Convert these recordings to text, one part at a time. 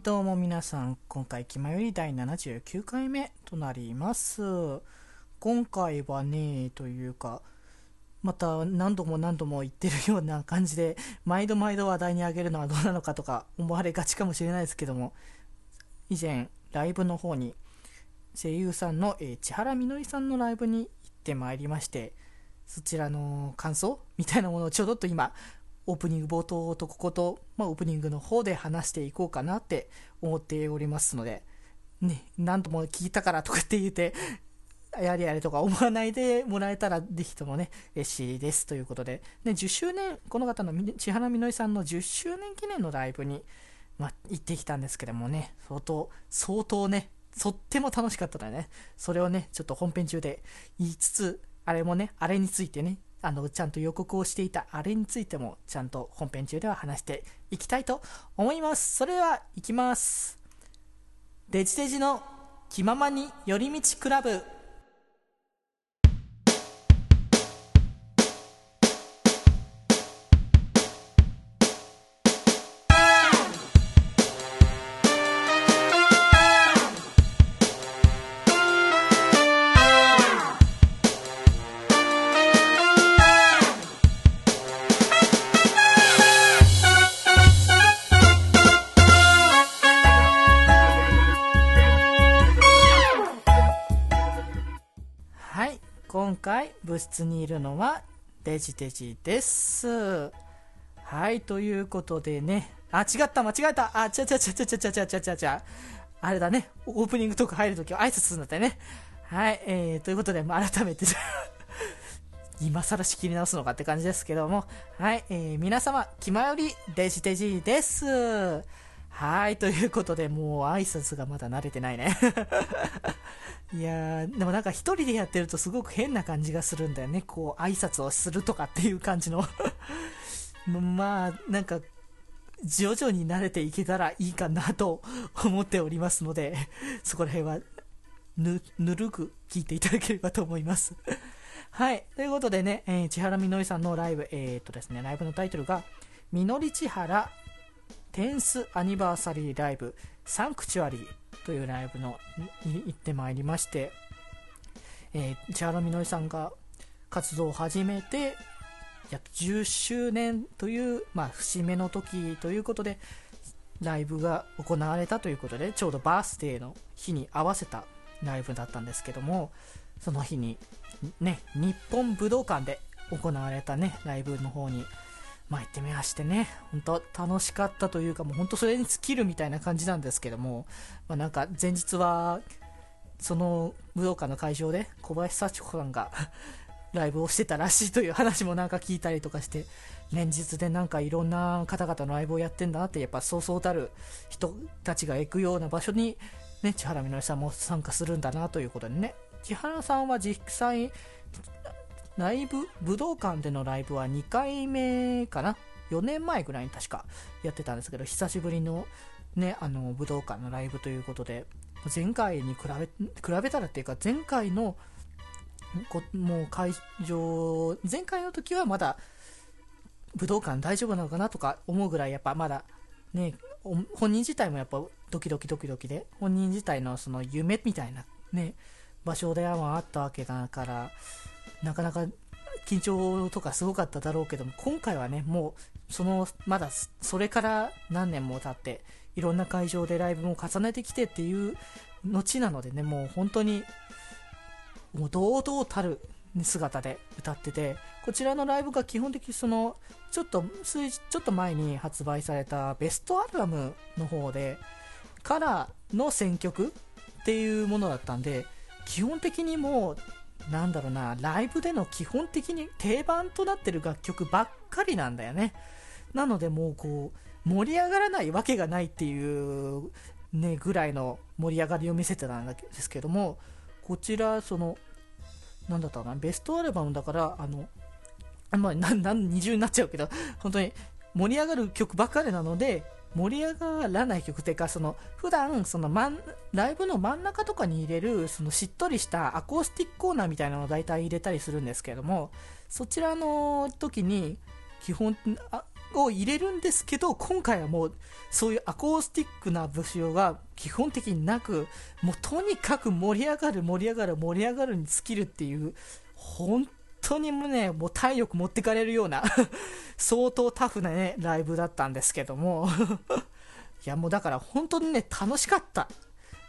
どうも皆さん、今回、気まより第79回目となります。今回はね、というか、また何度も何度も言ってるような感じで、毎度毎度話題に上げるのはどうなのかとか思われがちかもしれないですけども、以前、ライブの方に、声優さんの、えー千原みのりさんのライブに行ってまいりまして、そちらの感想みたいなものをちょろっと今、オープニング冒頭とここと、まあ、オープニングの方で話していこうかなって思っておりますので、ね、何度も聞いたからとかって言って、やれやれとか思わないでもらえたら、ぜひともね、嬉しいですということで、ね、10周年、この方の千原みのりさんの10周年記念のライブに、まあ、行ってきたんですけどもね、相当、相当ね、とっても楽しかったのでね、それをね、ちょっと本編中で言いつつ、あれもね、あれについてね、あの、ちゃんと予告をしていたあれについても、ちゃんと本編中では話していきたいと思います。それでは、いきます。デジデジの気ままに寄り道クラブ。今回部室にいるのはデジデジです。はい、ということでね、あ、違った、間違えた、あ、ちゃちゃちゃちゃちゃちゃちゃちゃ、あれだね、オープニングトーク入るときは挨拶するんだったよね。はい、えー、ということで、まあ改めて、今更仕切り直すのかって感じですけども、はい、えー、皆様、気まよりデジデジです。はい、ということで、もう挨拶がまだ慣れてないね。いや、でもなんか一人でやってるとすごく変な感じがするんだよね。こう、挨拶をするとかっていう感じの。まあ、なんか、徐々に慣れていけたらいいかなと思っておりますので、そこら辺はぬ、ぬるく聞いていただければと思います。はい。ということでね、えー千原みのりさんのライブ、えーっとですね、ライブのタイトルが、みのり千原テンスアニバーサリーライブサンクチュアリーというライブのに行ってまいりまして、えー、千原みのりさんが活動を始めて約10周年という、まあ、節目の時ということでライブが行われたということでちょうどバースデーの日に合わせたライブだったんですけどもその日にね日本武道館で行われたねライブの方にまあ行ってみましてね、本当楽しかったというか、もう本当それに尽きるみたいな感じなんですけども、まあなんか前日は、その武道館の会場で小林幸子さんがライブをしてたらしいという話もなんか聞いたりとかして、連日でなんかいろんな方々のライブをやってんだなって、やっぱそうそうたる人たちが行くような場所に、ね、千原みのりさんも参加するんだなということでね、千原さんは実際、ライブ、武道館でのライブは2回目かな ?4 年前ぐらいに確かやってたんですけど、久しぶりのね、あの、武道館のライブということで、前回に比べ、比べたらっていうか、前回の、もう会場、前回の時はまだ、武道館大丈夫なのかなとか思うぐらい、やっぱまだ、ね、本人自体もやっぱドキドキドキドキで、本人自体のその夢みたいなね、場所ではあったわけだから、なかなか緊張とかすごかっただろうけども、今回はね、もう、その、まだ、それから何年も経って、いろんな会場でライブも重ねてきてっていう後なのでね、もう本当に、もう堂々たる姿で歌ってて、こちらのライブが基本的にその、ちょっと、数、ちょっと前に発売されたベストアルバムの方で、からの選曲っていうものだったんで、基本的にもう、なんだろうな、ライブでの基本的に定番となってる楽曲ばっかりなんだよね。なのでもうこう、盛り上がらないわけがないっていう、ね、ぐらいの盛り上がりを見せてたんですけども、こちら、その、なんだったかな、ベストアルバムだから、あの、あ、なん、な、二重になっちゃうけど、本当に盛り上がる曲ばっかりなので、盛り上がらない曲っていうか、その、普段、その、ライブの真ん中とかに入れる、その、しっとりしたアコースティックコーナーみたいなのを大体入れたりするんですけれども、そちらの時に、基本、を入れるんですけど今回はもうそういうアコースティックな部署が基本的になくもうとにかく盛り上がる盛り上がる盛り上がるに尽きるっていう本当にもねもう体力持ってかれるような 相当タフなねライブだったんですけども。いやもうだから本当にね楽しかった。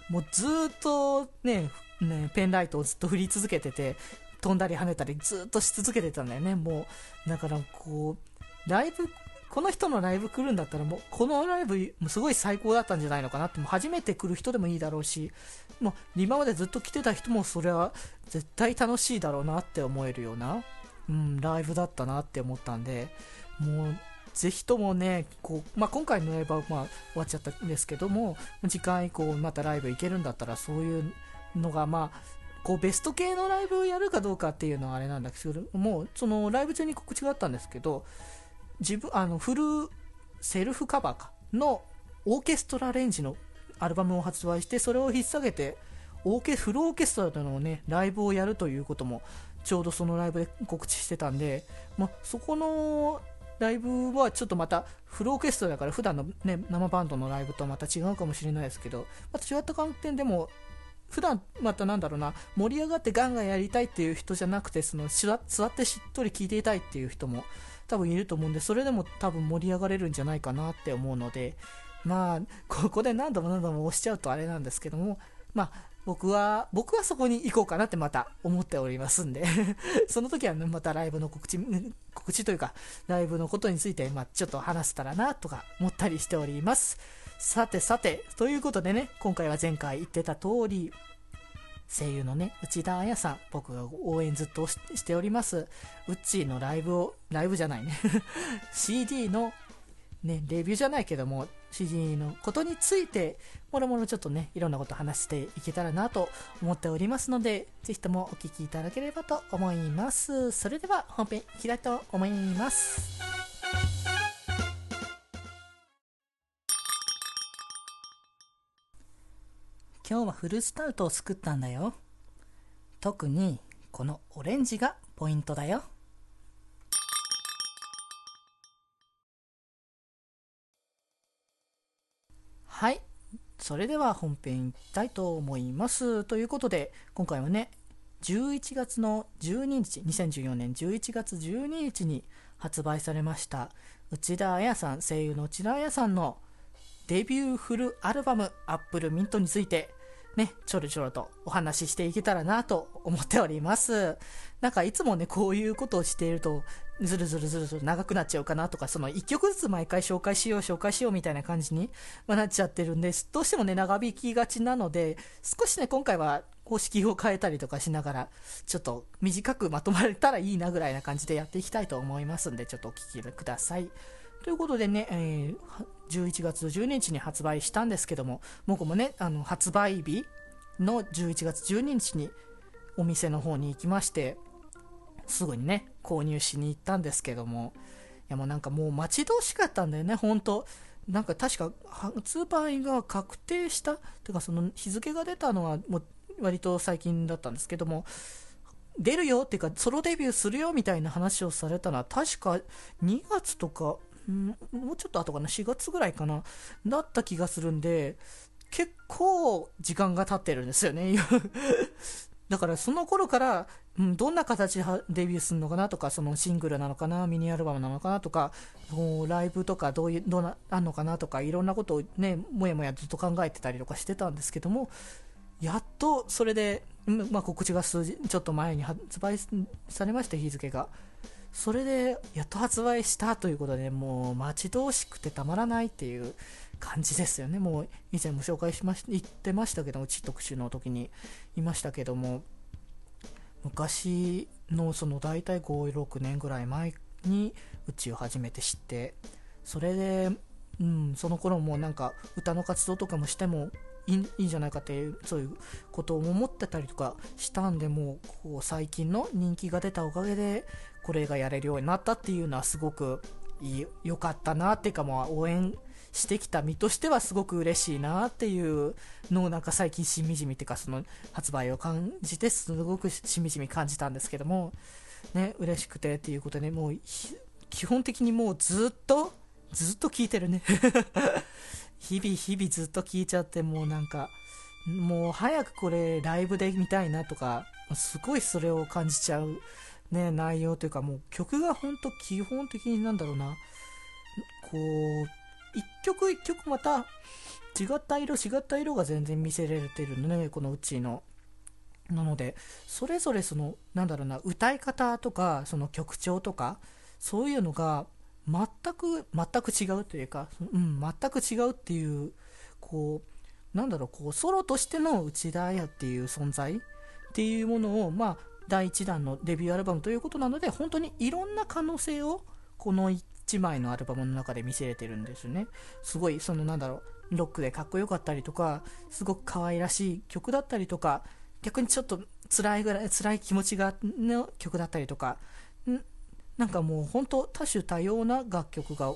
もうずっとねねペンライトをずっと振り続けてて飛んだり跳ねたりずっとし続けてたんだよね。もうだからこうライブこの人のライブ来るんだったらもうこのライブすごい最高だったんじゃないのかなってもう初めて来る人でもいいだろうしもう今までずっと来てた人もそれは絶対楽しいだろうなって思えるような、うん、ライブだったなって思ったんでもうぜひともねこう、まあ、今回のライブはまあ終わっちゃったんですけども次回以降またライブ行けるんだったらそういうのがまあこうベスト系のライブをやるかどうかっていうのはあれなんだけどもうそのライブ中に告知があったんですけど自分あのフルセルフカバーかのオーケストラレンジのアルバムを発売してそれを引っ提げてオーケフルオーケストラとのねライブをやるということもちょうどそのライブで告知してたんで、まあ、そこのライブはちょっとまたフルオーケストラだから普段のね生バンドのライブとはまた違うかもしれないですけどまた違った観点でも普段またなんだろうな盛り上がってガンガンやりたいっていう人じゃなくてその座ってしっとり聞いていたいっていう人も多分いると思うんでそれでも多分盛り上がれるんじゃないかなって思うのでまあここで何度も何度も押しちゃうとあれなんですけどもまあ僕は、僕はそこに行こうかなってまた思っておりますんで その時は、ね、またライブの告知、告知というか、ライブのことについて、まあ、ちょっと話せたらな、とか思ったりしております。さてさて、ということでね、今回は前回言ってた通り、声優のね、内田彩さん、僕が応援ずっとしております、うっちーのライブを、ライブじゃないね CD のね、レビューじゃないけども、CD のことについて、もろもろちょっとね、いろんなこと話していけたらなと思っておりますので、ぜひともお聴きいただければと思います。それでは本編いきたいと思います。今日はフルーツタルトを作ったんだよ。特にこのオレンジがポイントだよ。はい。それでは本編いきたいと思います。ということで、今回はね、11月の12日、2014年11月12日に発売されました、内田彩さん、声優の内田彩さんのデビューフルアルバム、アップルミントについて、ね、ちょろちょろとお話ししていけたらなと思っております。なんかいつもね、こういうことをしていると、ずるずるずるずる長くなっちゃうかなとか、その一曲ずつ毎回紹介しよう紹介しようみたいな感じに、まなっちゃってるんで、どうしてもね、長引きがちなので、少しね、今回は公式を変えたりとかしながら、ちょっと短くまとまれたらいいなぐらいな感じでやっていきたいと思いますんで、ちょっとお聴きください。ということでね、えー、11月12日に発売したんですけども、僕もね、あの発売日の11月12日にお店の方に行きまして、すぐにね、購入しに行ったんですけども、いやもうなんかもう待ち遠しかったんだよね、本当。なんか確か発売が確定した、てかその日付が出たのはもう割と最近だったんですけども、出るよっていうか、ソロデビューするよみたいな話をされたのは確か2月とかんもうちょっと後かな、4月ぐらいかな、だった気がするんで、結構時間が経ってるんですよね。だからその頃から、うん、どんな形でデビューするのかなとか、そのシングルなのかな、ミニアルバムなのかなとか、もうライブとかどういう、どうな、あんのかなとか、いろんなことをね、もやもやずっと考えてたりとかしてたんですけども、やっとそれで、まあ、告知が数字、ちょっと前に発売されまして、日付が。それで、やっと発売したということで、もう待ち遠しくてたまらないっていう感じですよね。もう以前も紹介しまし、言ってましたけども、ち特集の時にいましたけども、昔のその大体5、6年ぐらい前にうちを初めて知って、それで、うん、その頃もなんか歌の活動とかもしてもいいんじゃないかっていうそういうことを思ってたりとかしたんでもうこう最近の人気が出たおかげでこれがやれるようになったっていうのはすごく良かったなっていうかもう応援してきた身としてはすごく嬉しいなっていうのをなんか最近しみじみっていうかその発売を感じてすごくしみじみ感じたんですけどもね嬉しくてっていうことでもう基本的にもうずっとずっと聴いてるね。日々日々ずっと聴いちゃってもうなんかもう早くこれライブで見たいなとかすごいそれを感じちゃうね内容というかもう曲が本当基本的になんだろうな。こう一曲一曲また違った色違った色が全然見せられてるのねこのうちの。なのでそれぞれそのなんだろうな歌い方とかその曲調とかそういうのが全く全く違うというか、うん、全く違うっていうこうなんだろうこうソロとしての内田彩っていう存在っていうものをまあ第1弾のデビューアルバムということなので本当にいろんな可能性をこの1枚のアルバムの中で見せれてるんですね。すごいそのなんだろうロックでかっこよかったりとかすごく可愛らしい曲だったりとか逆にちょっと辛いぐらい辛い気持ちがの曲だったりとかなんかもう本当多種多様な楽曲が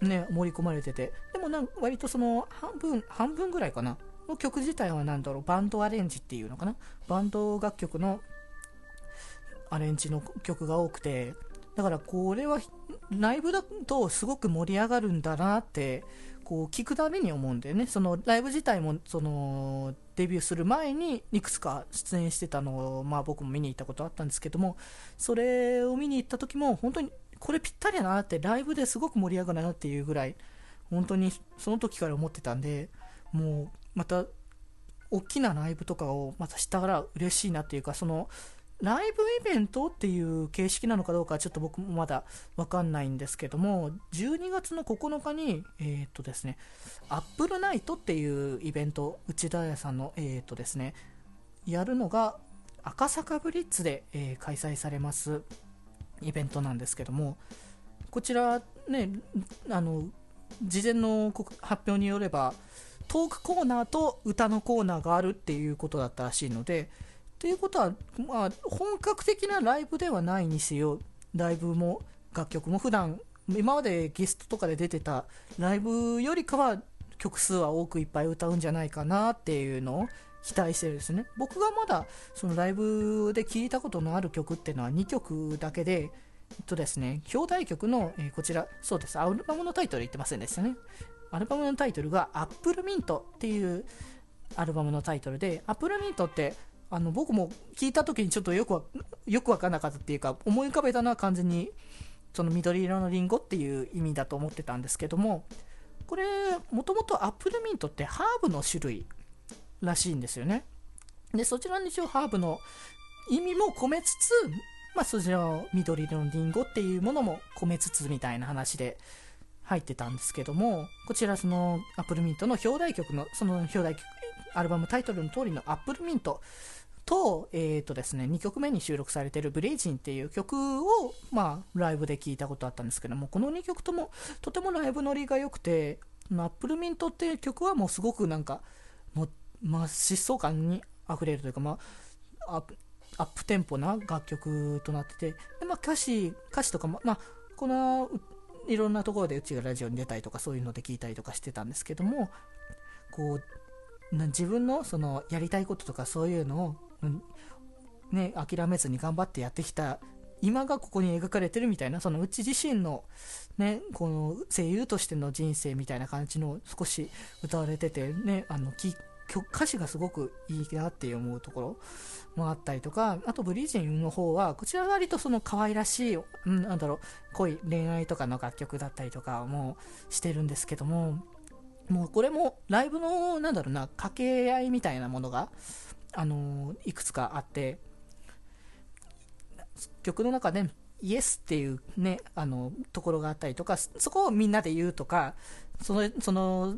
ね盛り込まれてて。でもなん割とその半分半分ぐらいかな。の曲自体は何だろうバンドアレンジっていうのかな。バンド楽曲のアレンジの曲が多くて。だからこれはライブだとすごく盛り上がるんだなってこう聞くたびに思うんだよね。そのライブ自体もそのデビューする前にいくつか出演してたのを、まあ、僕も見に行ったことあったんですけどもそれを見に行った時も本当にこれぴったりだなってライブですごく盛り上がるなっていうぐらい本当にその時から思ってたんでもうまた大きなライブとかをまたしたら嬉しいなっていうかそのライブイベントっていう形式なのかどうかちょっと僕もまだわかんないんですけども、12月の9日に、えー、っとですね、アップルナイトっていうイベント、内田屋さんの、えー、っとですね、やるのが赤坂ブリッツで、えー、開催されますイベントなんですけども、こちらね、あの、事前の発表によれば、トークコーナーと歌のコーナーがあるっていうことだったらしいので、ということは、まあ、本格的なライブではないにせよ、ライブも楽曲も普段今までゲストとかで出てたライブよりかは曲数は多くいっぱい歌うんじゃないかなっていうのを期待してるんですね。僕がまだそのライブで聴いたことのある曲っていうのは2曲だけで、えっとですね、表題曲の、えー、こちら、そうです、アルバムのタイトル言ってませんでしたね。アルバムのタイトルが Apple Mint っていうアルバムのタイトルで、Apple Mint ってあの僕も聞いた時にちょっとよくよく分からなかったっていうか思い浮かべたのは完全にその緑色のリンゴっていう意味だと思ってたんですけどもこれもともとアップルミントってハーブの種類らしいんですよね。でそちらに一応ハーブの意味も込めつつまあそちらの緑色のリンゴっていうものも込めつつみたいな話で入ってたんですけどもこちらそのアップルミントの表題曲のその表題曲アルバムタイトルの通りのアップルミントと、えっ、ー、とですね、2曲目に収録されているブレイジンっていう曲を、まあ、ライブで聴いたことあったんですけども、この2曲ともとてもライブノリが良くて、アップルミントっていう曲はもうすごくなんか、も、まあ、疾走感に溢れるというか、まあ、アップテンポな楽曲となってて、でまあ、歌詞、歌詞とかも、まあ、この、いろんなところでうちがラジオに出たりとかそういうので聞いたりとかしてたんですけども、こう、自分のそのやりたいこととかそういうのをね、諦めずに頑張ってやってきた今がここに描かれてるみたいなそのうち自身の、ね、この声優としての人生みたいな感じの少し歌われてて、ね、あの歌詞がすごくいいなって思うところもあったりとかあとブリージンの方はこちら割とその可愛らしい、うん、なんだろう恋恋愛とかの楽曲だったりとかもしてるんですけどももうこれもライブのなんだろうな掛け合いみたいなものがあのいくつかあって曲の中でイエスっていうねあのところがあったりとかそこをみんなで言うとかそのその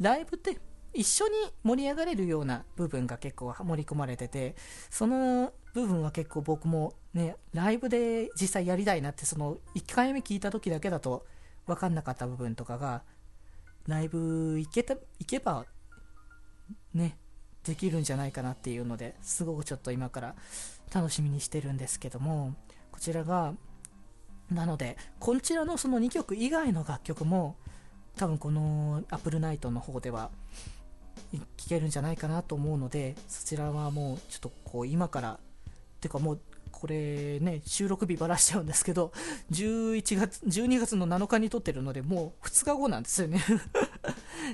ライブって一緒に盛り上がれるような部分が結構盛り込まれててその部分は結構僕もねライブで実際やりたいなってその1回目聞いた時だけだと分かんなかった部分とかがライブ行けた行けばねできるんじゃないかなっていうのですごくちょっと今から楽しみにしてるんですけどもこちらがなのでこちらのその2曲以外の楽曲も多分この Apple Night の方では聴けるんじゃないかなと思うのでそちらはもうちょっとこう今からてかもうこれね、収録日ばらしちゃうんですけど、11月、12月の7日に撮ってるので、もう2日後なんですよね。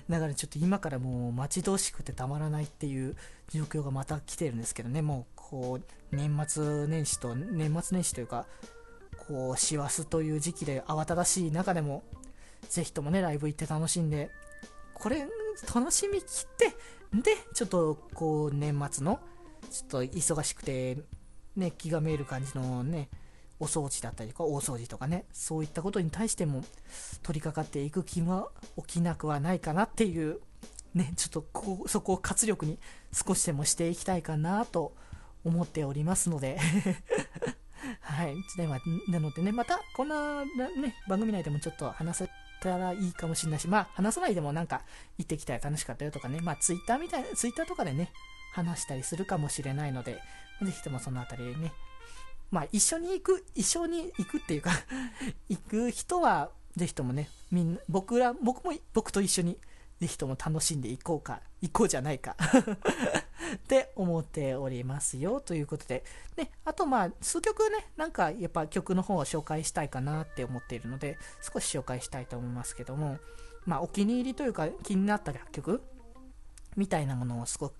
だからちょっと今からもう待ち遠しくてたまらないっていう状況がまた来てるんですけどね、もうこう、年末年始と、年末年始というか、こう、師走という時期で慌ただしい中でも、ぜひともね、ライブ行って楽しんで、これ、楽しみきって、で、ちょっと、こう、年末の、ちょっと忙しくて、ね、気が見える感じのね、お掃除だったりとか、大掃除とかね、そういったことに対しても取り掛かっていく気は起きなくはないかなっていう、ね、ちょっとここそこを活力に少しでもしていきたいかなと思っておりますので はい。でまなのでね、また、こんな、ね、番組内でもちょっと話せたらいいかもしれないし、まあ、話さないでもなんか、行ってきたら楽しかったよとかね、まあ、ツイッターみたいな、ツイッターとかでね、話したりするかもしれないので、ぜひともそのあたりね、まあ、一緒に行く、一緒に行くっていうか 行く人は、ぜひともね、みんな、僕ら、僕も、僕と一緒に、ぜひとも楽しんでいこうか、行こうじゃないか って思っておりますよ。ということで、ね、あとまあ、数曲ね、なんかやっぱ曲の方を紹介したいかなって思っているので、少し紹介したいと思いますけども、まあ、お気に入りというか気になった楽曲みたいなものをすご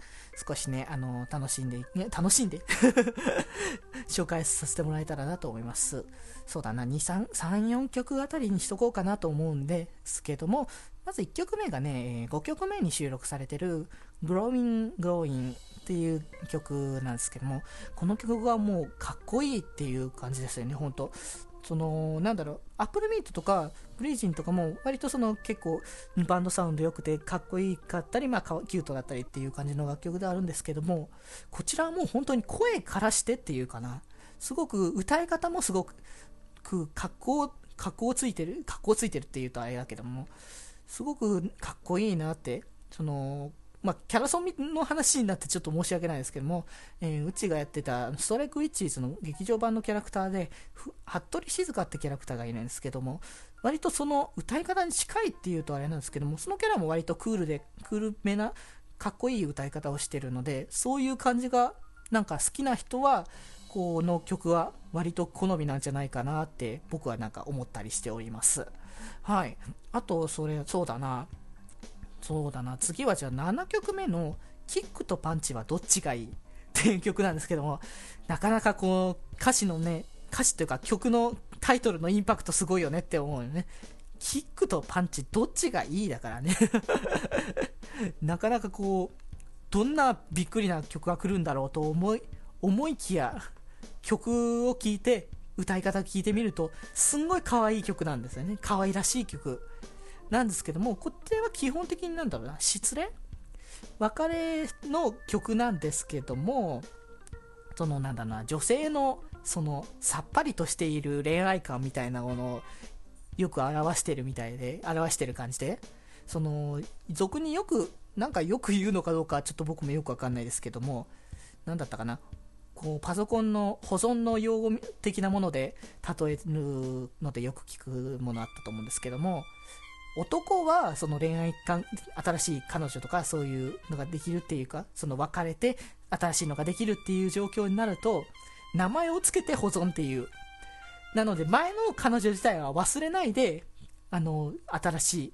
少しね、あの、楽しんで、ね、楽しんで 紹介させてもらえたらなと思います。そうだな、2、3、3、4曲あたりにしとこうかなと思うんですけども、まず1曲目がね、5曲目に収録されてる Growing Growing っていう曲なんですけども、この曲がもうかっこいいっていう感じですよね、ほんと。その、なんだろう、アップルミントとか、ブリージンとかも、割とその結構、バンドサウンド良くて、かっこいいかったり、まあ、キュートだったりっていう感じの楽曲であるんですけども、こちらはもう本当に声からしてっていうかな、すごく歌い方もすごく、格好、格好ついてる、格好ついてるっていうとあれだけども、すごくかっこいいなって、その、まあ、キャラソンの話になってちょっと申し訳ないですけども、えー、うちがやってたストライクウィッチーズの劇場版のキャラクターで、服部静香ってキャラクターがいるんですけども、割とその歌い方に近いっていうとあれなんですけども、そのキャラも割とクールで、クールめな、かっこいい歌い方をしてるので、そういう感じが、なんか好きな人は、この曲は割と好みなんじゃないかなって僕はなんか思ったりしております。はい。あと、それ、そうだな。そうだな、次はじゃあ7曲目のキックとパンチはどっちがいいっていう曲なんですけども、なかなかこう、歌詞のね、歌詞というか曲のタイトルのインパクトすごいよねって思うよね。キックとパンチどっちがいいだからね なかなかこう、どんなびっくりな曲が来るんだろうと思い、思いきや、曲を聴いて、歌い方聴いてみると、すんごい可愛い曲なんですよね。可愛らしい曲。なんですけども、こっちは基本的になんだろうな、失恋？別れの曲なんですけども、そのなんだろうな、女性のそのさっぱりとしている恋愛観みたいなものをよく表してるみたいで、表してる感じで、その、俗によく、なんかよく言うのかどうかちょっと僕もよくわかんないですけども、なんだったかな、こうパソコンの保存の用語的なもので例えるのでよく聞くものあったと思うんですけども、男はその恋愛感、新しい彼女とかそういうのができるっていうか、その別れて新しいのができるっていう状況になると、名前を付けて保存っていう。なので前の彼女自体は忘れないで、あの、新しい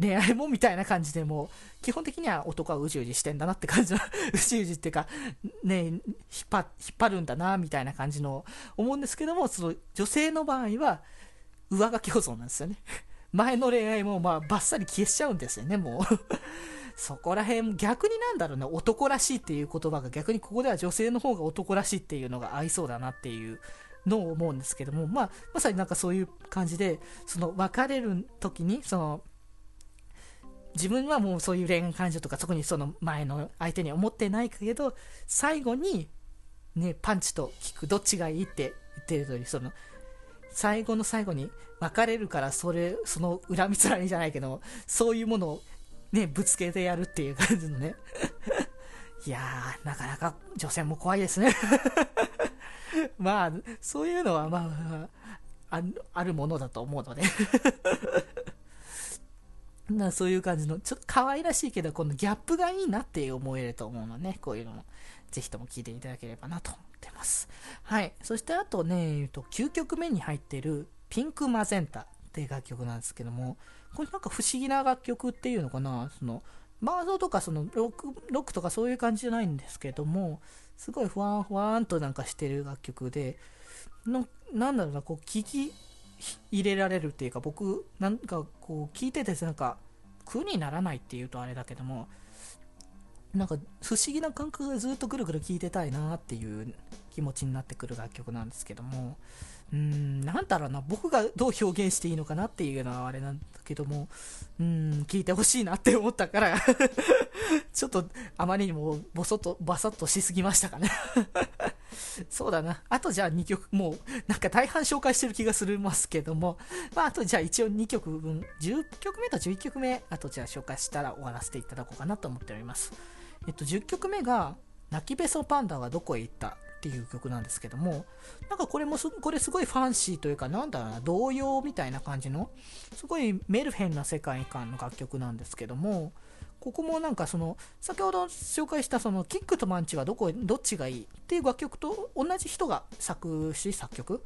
恋愛もみたいな感じでも基本的には男はうじうじしてんだなって感じのうじうじっていうか、ね、引っ張、引っ張るんだな、みたいな感じの思うんですけども、その女性の場合は、上書き保存なんですよね。前の恋愛もまあバッサリ消しちゃうんですよね、もう。そこら辺、逆になんだろうね、男らしいっていう言葉が逆にここでは女性の方が男らしいっていうのが合いそうだなっていうのを思うんですけども、まあ、まさになんかそういう感じで、その別れる時に、その、自分はもうそういう恋愛感情とかそこにその前の相手には思ってないけど、最後に、ね、パンチとキックどっちがいいって言ってる通り、その、最後の最後に別れるからそれ、その恨みつらみじゃないけど、そういうものをね、ぶつけてやるっていう感じのね。いやー、なかなか女性も怖いですね。まあ、そういうのはまあ、ああるものだと思うので。なそういう感じの、ちょっと可愛らしいけど、このギャップがいいなって思えると思うのね、こういうのも、ぜひとも聞いていただければなと。ってます。はい。そしてあとね、えっと、9曲目に入ってるピンクマゼンタっていう楽曲なんですけども、これなんか不思議な楽曲っていうのかな、その、バードとかそのロック、ロックとかそういう感じじゃないんですけども、すごいふわんふわんとなんかしてる楽曲で、のなんだろうな、こう、聞き入れられるっていうか、僕、なんかこう、聞いてて、なんか、苦にならないっていうとあれだけども、なんか不思議な感覚がずっとぐるぐる聴いてたいなっていう気持ちになってくる楽曲なんですけども、うん、なんだろうな、僕がどう表現していいのかなっていうのはあれなんだけども、うーん、聞いてほしいなって思ったから ちょっとあまりにもボソッと、バサッとしすぎましたかね そうだな。あとじゃあ2曲、もうなんか大半紹介してる気がするますけども、まああとじゃあ一応2曲分、10曲目と11曲目、あとじゃあ紹介したら終わらせていただこうかなと思っております。えっと、10曲目が、泣きべそパンダはどこへ行ったっていう曲なんですけども、なんかこれもすこれすごいファンシーというか、なんだろうな、童謡みたいな感じの、すごいメルヘンな世界観の楽曲なんですけども、ここもなんかその、先ほど紹介したその、キックとマンチはどこ、どっちがいいっていう楽曲と同じ人が作詞、作曲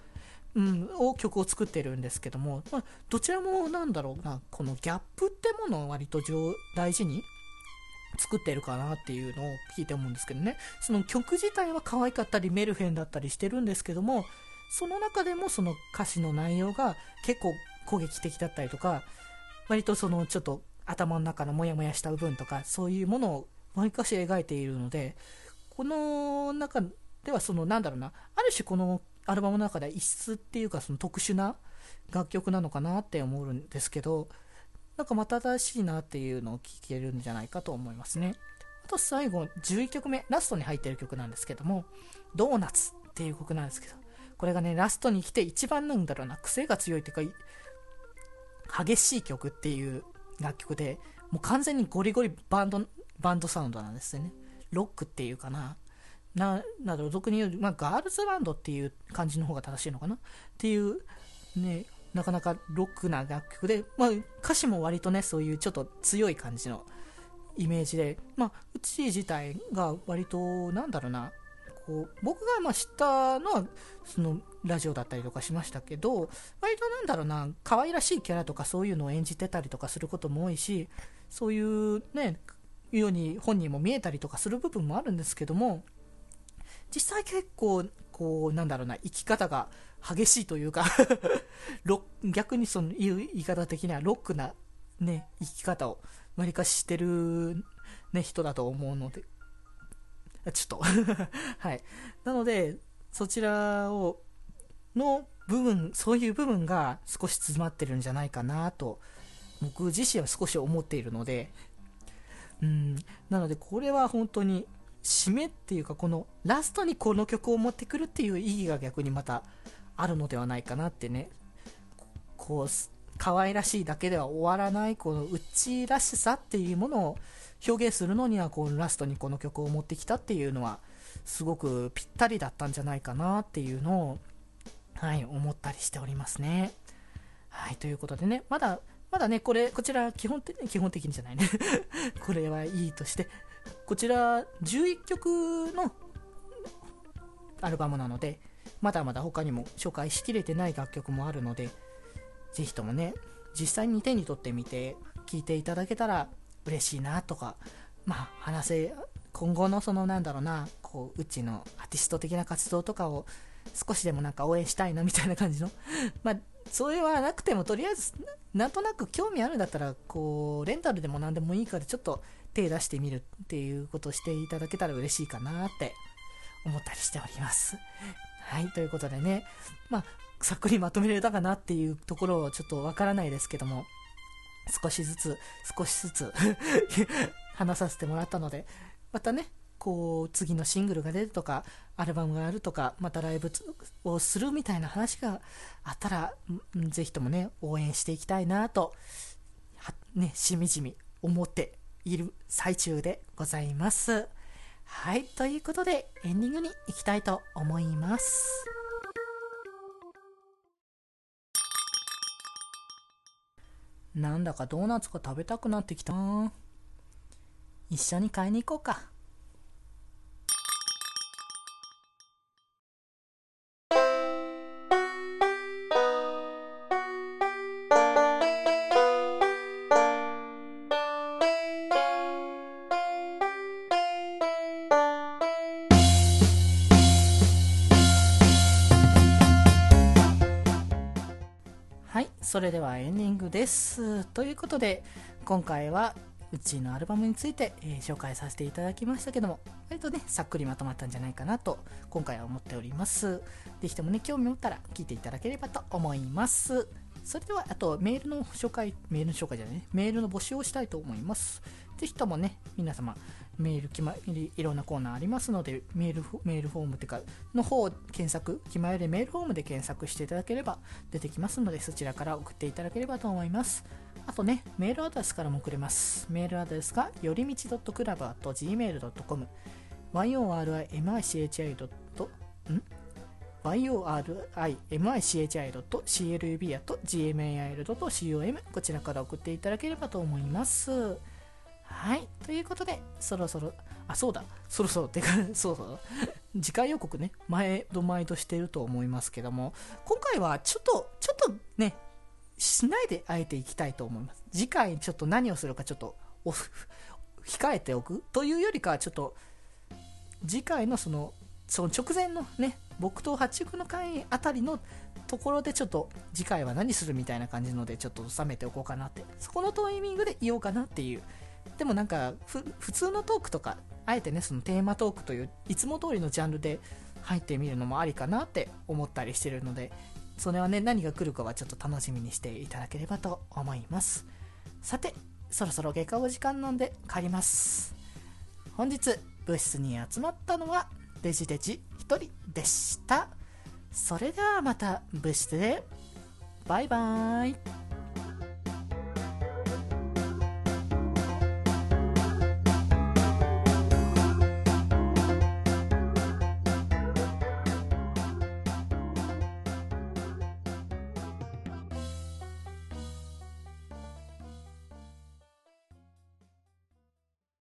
うん、を曲を作ってるんですけども、まあ、どちらもなんだろうな、このギャップってものを割と大事に作ってるかなっていうのを聞いて思うんですけどね。その曲自体は可愛かったりメルヘンだったりしてるんですけども、その中でもその歌詞の内容が結構攻撃的だったりとか、割とそのちょっと頭の中のモヤモヤした部分とか、そういうものを毎かし描いているので、この中ではそのなんだろうな、ある種このアルバムの中では異質っていうかその特殊な楽曲なのかなって思うんですけど、なんかまた新しいなっていうのを聞けるんじゃないかと思いますね。あと最後、11曲目、ラストに入ってる曲なんですけども、ドーナツっていう曲なんですけど、これがね、ラストに来て一番なんだろうな、癖が強いっていうか、激しい曲っていう楽曲で、もう完全にゴリゴリバンド、バンドサウンドなんですよね。ロックっていうかな。な、など、俗に言う、まあ、ガールズバンドっていう感じの方が正しいのかなっていう、ね、なかなかロックな楽曲で、まあ、歌詞も割とね、そういうちょっと強い感じのイメージで、まあ、うち自体が割と、なんだろうな、こう、僕がまあ知ったのは、その、ラジオだったりとかしましたけど、割となんだろうな、可愛らしいキャラとかそういうのを演じてたりとかすることも多いし、そういうね、ように本人も見えたりとかする部分もあるんですけども、実際結構、こう、なんだろうな、生き方が激しいというか 逆にその言う言い方的にはロックなね、生き方をわりかししてる、ね、人だと思うので、ちょっと はい。なので、そちらを、の部分、そういう部分が少し詰まってるんじゃないかなと、僕自身は少し思っているので、うん、なのでこれは本当に締めっていうかこのラストにこの曲を持ってくるっていう意義が逆にまたあるのではないかなってね、こう、可愛らしいだけでは終わらない、このうちらしさっていうものを表現するのには、こう、ラストにこの曲を持ってきたっていうのは、すごくぴったりだったんじゃないかなっていうのを、はい、思ったりしておりますね。はい、ということでね、まだ、まだね、これ、こちら、基本的に、基本的にじゃないね これはいいとして、こちら、11曲のアルバムなので、まだまだ他にも紹介しきれてない楽曲もあるので、ぜひともね、実際に手に取ってみて聴いていただけたら嬉しいなとか、まあ話せ、今後のそのなんだろうな、こう、うちのアーティスト的な活動とかを少しでもなんか応援したいなみたいな感じの、まあ、それはなくてもとりあえず、なんとなく興味あるんだったら、こう、レンタルでも何でもいいからちょっと手出してみるっていうことをしていただけたら嬉しいかなって思ったりしております。はい、ということでね、まあ、さっくりまとめられたかなっていうところをちょっとわからないですけども、少しずつ、少しずつ 話させてもらったので、またね、こう、次のシングルが出るとか、アルバムがあるとか、またライブをするみたいな話があったら、ぜひともね、応援していきたいなと、ね、しみじみ思っている最中でございます。はい、ということでエンディングに行きたいと思います。なんだかドーナツが食べたくなってきた一緒に買いに行こうか。です。ということで今回はうちのアルバムについて、えー、紹介させていただきましたけども割とねさっくりまとまったんじゃないかなと今回は思っております。ぜひともね興味持ったら聞いていただければと思います。それではあとメールの紹介メールの紹介じゃないね。メールの募集をしたいと思います。ぜひともね皆様メール決まりいろんなコーナーありますのでメールメールフォームっていうかの方を検索決まりメールフォームで検索していただければ出てきますのでそちらから送っていただければと思いますあとねメールアドレスからも送れますメールアドレスがよりみち .club.gmail.com yorimichi. ん？yorimichi.club.gmail.com こちらから送っていただければと思います。はい。ということで、そろそろ、あ、そうだ、そろそろ、てか、そうそう、次回予告ね、前度毎度してると思いますけども、今回はちょっと、ちょっとね、しないであえていきたいと思います。次回ちょっと何をするかちょっと、控えておく。というよりかは、ちょっと、次回のその、その直前のね、僕と八熟の会あたりのところでちょっと次回は何するみたいな感じのでちょっと収めておこうかなって、そこのタイミングで言おうかなっていうでもなんか普通のトークとかあえてねそのテーマトークといういつも通りのジャンルで入ってみるのもありかなって思ったりしてるのでそれはね何が来るかはちょっと楽しみにしていただければと思います。さてそろそろ下校時間なんで帰ります。本日部室に集まったのはデジデジ1人でした。それではまた部室で。バイバーイ。